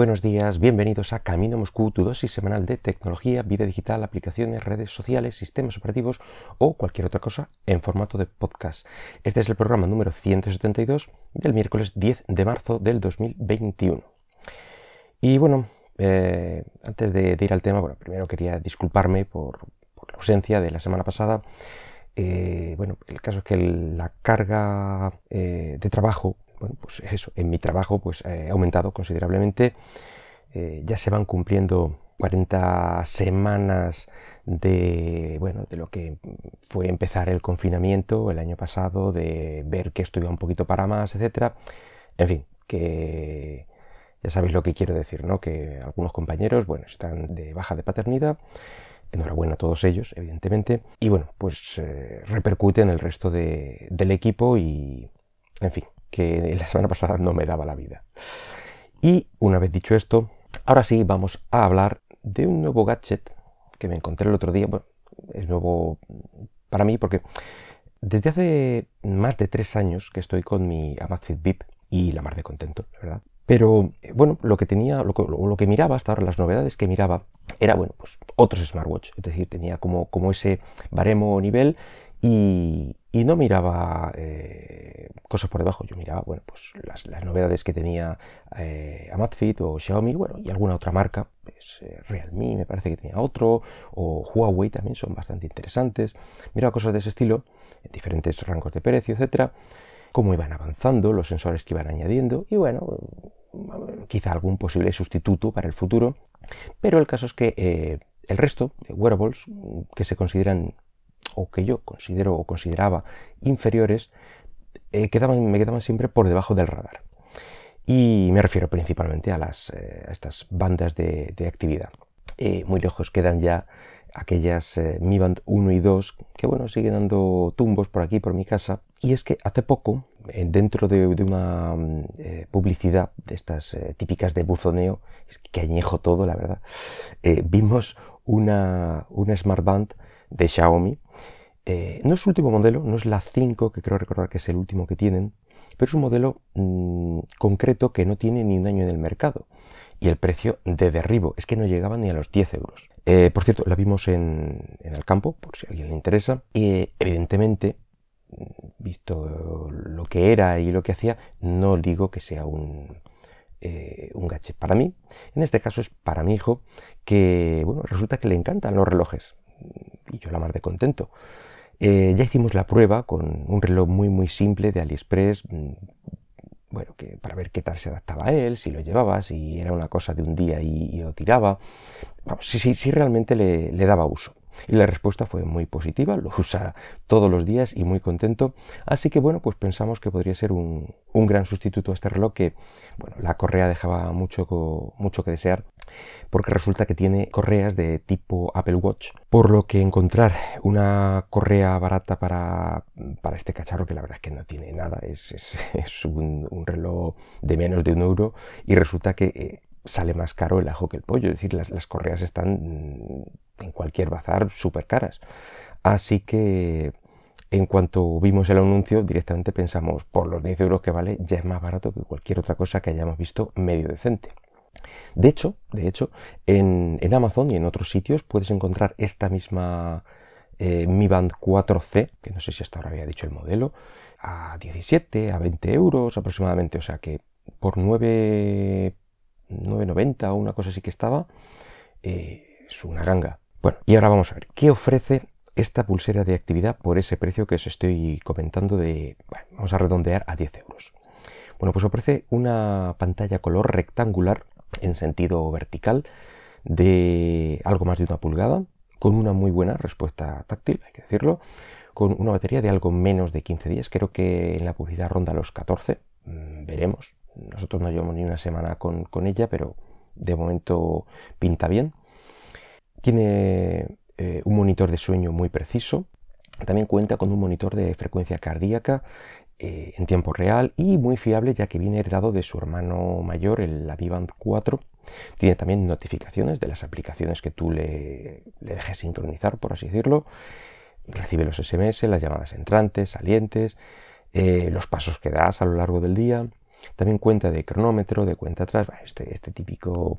buenos días, bienvenidos a Camino Moscú, tu dosis semanal de tecnología, vida digital, aplicaciones, redes sociales, sistemas operativos o cualquier otra cosa en formato de podcast. Este es el programa número 172 del miércoles 10 de marzo del 2021. Y bueno, eh, antes de, ir al tema, bueno, primero quería disculparme por, la ausencia de la semana pasada. Eh, bueno, el caso es que la carga eh, de trabajo bueno, pues eso, en mi trabajo pues eh, ha aumentado considerablemente. Eh, ya se van cumpliendo 40 semanas de, bueno, de lo que fue empezar el confinamiento el año pasado, de ver que esto iba un poquito para más, etcétera. En fin, que ya sabéis lo que quiero decir, ¿no? Que algunos compañeros, bueno, están de baja de paternidad. Enhorabuena a todos ellos, evidentemente. Y bueno, pues eh, repercute en el resto del equipo y, en fin, que la semana pasada no me daba la vida. Y una vez dicho esto, ahora sí vamos a hablar de un nuevo gadget que me encontré el otro día. Bueno, es nuevo para mí porque desde hace más de tres años que estoy con mi Amazfit VIP y la mar de contento, la verdad. Pero bueno, lo que tenía, lo que, lo que, miraba hasta ahora, las novedades que miraba, era bueno, pues otros smartwatch. Es decir, tenía como, como ese baremo nivel y, no miraba eh, cosas por debajo, yo miraba bueno, pues las, novedades que tenía eh, Amazfit o Xiaomi, bueno, y alguna otra marca, pues, eh, Realme me parece que tenía otro, o Huawei también son bastante interesantes. Miraba cosas de ese estilo, en diferentes rangos de precio, etcétera, cómo iban avanzando, los sensores que iban añadiendo, y bueno, quizá algún posible sustituto para el futuro, pero el caso es que el resto de wearables que se consideran o que yo considero o consideraba inferiores, eh, quedaban, me quedaban siempre por debajo del radar. Y me refiero principalmente a, las, eh, estas bandas de, actividad. Eh, muy lejos quedan ya aquellas Mi Band 1 y 2 que bueno, siguen dando tumbos por aquí, por mi casa. Y es que hace poco, dentro de, una publicidad de estas típicas de buzoneo, que añejo todo, la verdad, vimos una, una Smart Band de Xiaomi eh, no es su último modelo, no es la 5, que creo recordar que es el último que tienen, pero es un modelo mm, concreto que no tiene ni un año en el mercado. Y el precio de derribo es que no llegaba ni a los 10 euros. Eh, por cierto, la vimos en, el campo, por si a alguien le interesa. Y evidentemente, mm, visto lo que era y lo que hacía, no digo que sea un, eh, un para mí. En este caso es para mi hijo, que bueno, resulta que le encantan los relojes. Y yo la más de contento. Eh, ya hicimos la prueba con un reloj muy muy simple de AliExpress, mm, bueno, que para ver qué tal se adaptaba a él, si lo llevaba, si era una cosa de un día y, lo tiraba, vamos, si, si, realmente le, le, daba uso. Y la respuesta fue muy positiva, lo usa todos los días y muy contento. Así que bueno, pues pensamos que podría ser un, gran sustituto a este reloj que, bueno, la correa dejaba mucho, mucho que desear porque resulta que tiene correas de tipo Apple Watch, por lo que encontrar una correa barata para, este cacharro, que la verdad es que no tiene nada, es, un, reloj de menos de un euro y resulta que eh, sale más caro el ajo que el pollo, es decir, las, las correas están en cualquier bazar súper caras. Así que en cuanto vimos el anuncio, directamente pensamos, por los 10 euros que vale, ya es más barato que cualquier otra cosa que hayamos visto medio decente. De hecho, de hecho en, Amazon y en otros sitios puedes encontrar esta misma eh, Mi Band 4C, que no sé si hasta ahora había dicho el modelo, a 17, a 20 euros aproximadamente. O sea que por 9, 9,90 o una cosa así que estaba, eh, es una ganga. Bueno, y ahora vamos a ver, ¿qué ofrece esta pulsera de actividad por ese precio que os estoy comentando de, vamos a redondear a 10 euros? Bueno, pues ofrece una pantalla color rectangular en sentido vertical de algo más de una pulgada, con una muy buena respuesta táctil, hay que decirlo, con una batería de algo menos de 15 días, creo que en la publicidad ronda los 14, mm, veremos, nosotros no llevamos ni una semana con ella, pero de momento pinta bien. Tiene eh, un monitor de sueño muy preciso. También cuenta con un monitor de frecuencia cardíaca eh, en tiempo real y muy fiable ya que viene heredado de su hermano mayor, el Avivant 4. Tiene también notificaciones de las aplicaciones que tú le, dejes sincronizar, por así decirlo. Recibe los SMS, las llamadas entrantes, salientes, eh, los pasos que das a lo largo del día. También cuenta de cronómetro, de cuenta atrás, este, este típico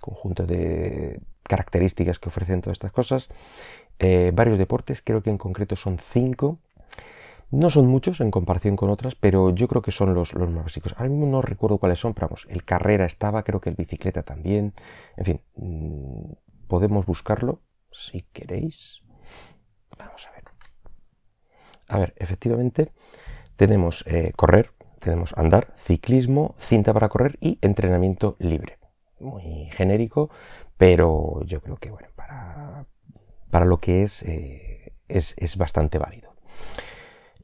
conjunto de características que ofrecen todas estas cosas. Eh, varios deportes, creo que en concreto son cinco. No son muchos en comparación con otras, pero yo creo que son los, más básicos. Ahora mismo no recuerdo cuáles son, pero vamos, el carrera estaba, creo que el bicicleta también. En fin, mm, podemos buscarlo si queréis. Vamos a ver. A ver, efectivamente tenemos eh, correr, tenemos andar, ciclismo, cinta para correr y entrenamiento libre. Muy genérico, pero yo creo que bueno, para, para lo que es, eh, es, es, bastante válido.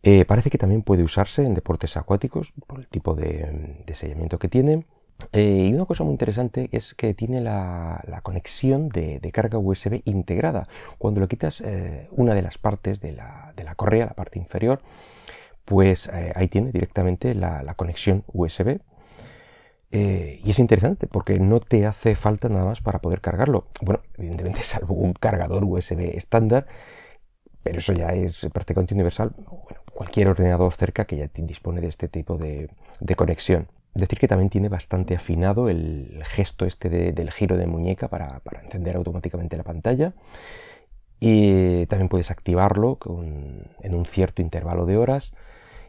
Eh, parece que también puede usarse en deportes acuáticos por el tipo de, de sellamiento que tiene. Eh, y una cosa muy interesante es que tiene la, la conexión de, de, carga USB integrada. Cuando le quitas una de las partes de la, de la, correa, la parte inferior, pues ahí tiene directamente la, la conexión USB. Eh, y es interesante porque no te hace falta nada más para poder cargarlo. Bueno, evidentemente salvo un cargador USB estándar, pero eso ya es prácticamente universal. Bueno, cualquier ordenador cerca que ya dispone de este tipo de, conexión. Decir que también tiene bastante afinado el gesto este de, del giro de muñeca para, encender automáticamente la pantalla. Y también puedes activarlo en un cierto intervalo de horas.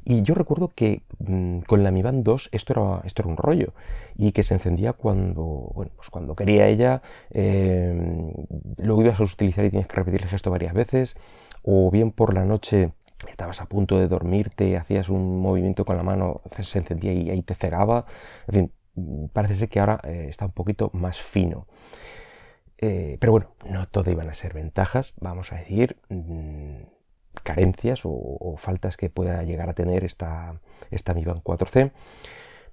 Y yo recuerdo que mmm, con la Mi Band 2 esto era, esto era un rollo y que se encendía cuando, bueno, pues cuando quería ella, eh, lo ibas a utilizar y tienes que repetir el gesto varias veces, o bien por la noche estabas a punto de dormirte, hacías un movimiento con la mano, se encendía y ahí te cegaba. En fin, parece ser que ahora eh, está un poquito más fino. Eh, pero bueno, no todo iban a ser ventajas, vamos a decir, mmm, carencias o, faltas que pueda llegar a tener esta, esta Mi Band 4C.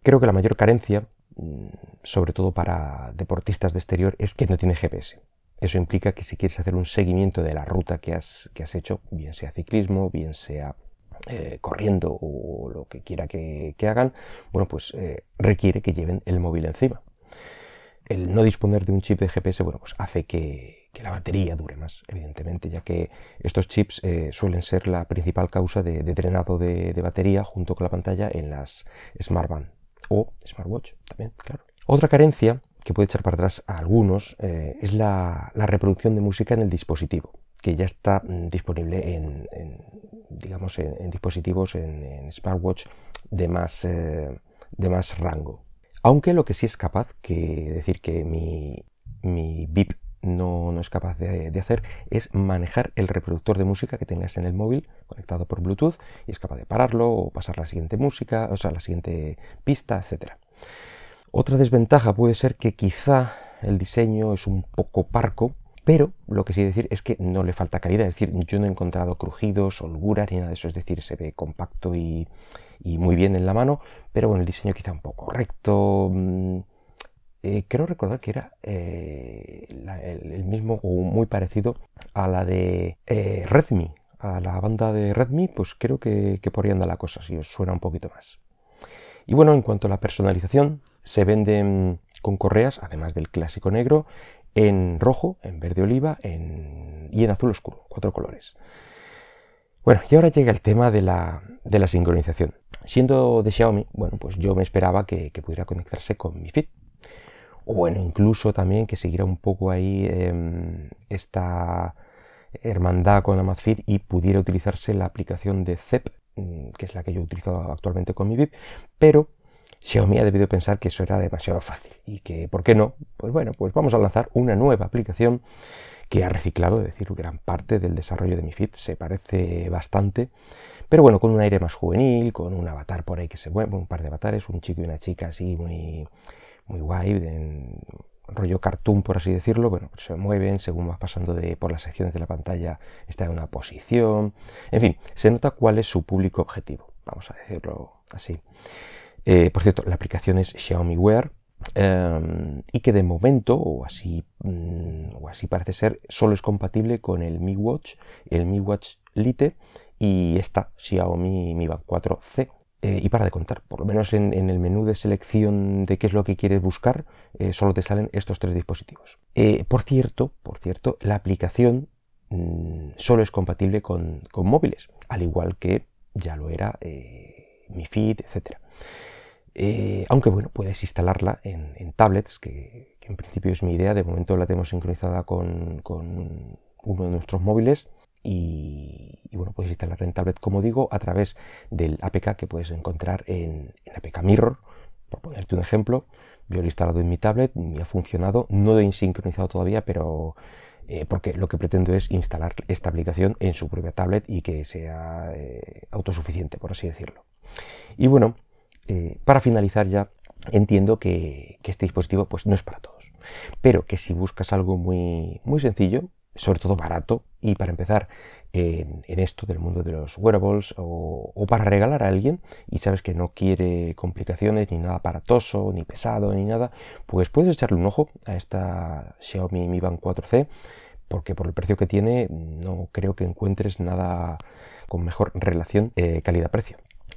Creo que la mayor carencia, mmm, sobre todo para deportistas de exterior, es que no tiene GPS. Eso implica que si quieres hacer un seguimiento de la ruta que has, que has hecho, bien sea ciclismo, bien sea eh, corriendo o lo que quiera que, que hagan, bueno, pues eh, requiere que lleven el móvil encima. El no disponer de un chip de GPS, bueno, pues hace que, la batería dure más, evidentemente, ya que estos chips eh, suelen ser la principal causa de, drenado de, batería junto con la pantalla en las Smartband o Smartwatch también, claro. Otra carencia que puede echar para atrás a algunos eh, es la, reproducción de música en el dispositivo, que ya está mm, disponible en, digamos, en, dispositivos en, en, smartwatch de más, eh, de más rango. Aunque lo que sí es capaz, que decir que mi, mi VIP no, no, es capaz de, de, hacer es manejar el reproductor de música que tengas en el móvil conectado por Bluetooth y es capaz de pararlo o pasar la siguiente música, o sea, la siguiente pista, etcétera. Otra desventaja puede ser que quizá el diseño es un poco parco, pero lo que sí decir es que no le falta calidad. Es decir, yo no he encontrado crujidos, holguras ni nada de eso. Es decir, se ve compacto y, muy bien en la mano, pero bueno, el diseño quizá un poco recto. Mm, eh, creo recordar que era eh, el, mismo o muy parecido a la de eh, Redmi. A la banda de Redmi, pues creo que, que por ahí anda la cosa, si os suena un poquito más. Y bueno, en cuanto a la personalización, se venden con correas, además del clásico negro, en rojo, en verde oliva en... y en azul oscuro, cuatro colores. Bueno, y ahora llega el tema de la, de la sincronización. Siendo de Xiaomi, bueno, pues yo me esperaba que, pudiera conectarse con mi Fit. O bueno, incluso también que siguiera un poco ahí eh, esta hermandad con Amazfit y pudiera utilizarse la aplicación de CEP, mm, que es la que yo utilizo actualmente con mi VIP, pero Xiaomi ha debido pensar que eso era demasiado fácil y que, ¿por qué no? Pues bueno, pues vamos a lanzar una nueva aplicación que ha reciclado, es decir, gran parte del desarrollo de mi Fit, se parece bastante, pero bueno, con un aire más juvenil, con un avatar por ahí que se mueve, un par de avatares, un chico y una chica así muy, muy guay, en rollo cartoon por así decirlo, bueno, se mueven según vas pasando de, por las secciones de la pantalla, está en una posición, en fin, se nota cuál es su público objetivo, vamos a decirlo así. Eh, por cierto, la aplicación es Xiaomi Wear eh, y que de momento, o así, mm, o así parece ser, solo es compatible con el Mi Watch, el Mi Watch Lite y esta Xiaomi Mi Band 4C. Eh, y para de contar, por lo menos en, el menú de selección de qué es lo que quieres buscar, eh, solo te salen estos tres dispositivos. Por cierto, por cierto, la aplicación mmm, solo es compatible con, con, móviles, al igual que ya lo era Mi Fit, etcétera. Eh, aunque bueno, puedes instalarla en, tablets, que, en principio es mi idea. De momento la tenemos sincronizada con, uno de nuestros móviles. Y, bueno, puedes instalarla en tablet, como digo, a través del APK que puedes encontrar en, APK Mirror, por ponerte un ejemplo. Yo lo he instalado en mi tablet y ha funcionado. No lo he sincronizado todavía, pero eh, porque lo que pretendo es instalar esta aplicación en su propia tablet y que sea eh, autosuficiente, por así decirlo. Y bueno, eh, para finalizar ya, entiendo que, este dispositivo pues, no es para todos, pero que si buscas algo muy, muy sencillo, sobre todo barato, y para empezar en, esto del mundo de los wearables o, para regalar a alguien y sabes que no quiere complicaciones ni nada aparatoso, ni pesado, ni nada, pues puedes echarle un ojo a esta Xiaomi Mi Band 4C porque por el precio que tiene no creo que encuentres nada con mejor relación eh, calidad-precio.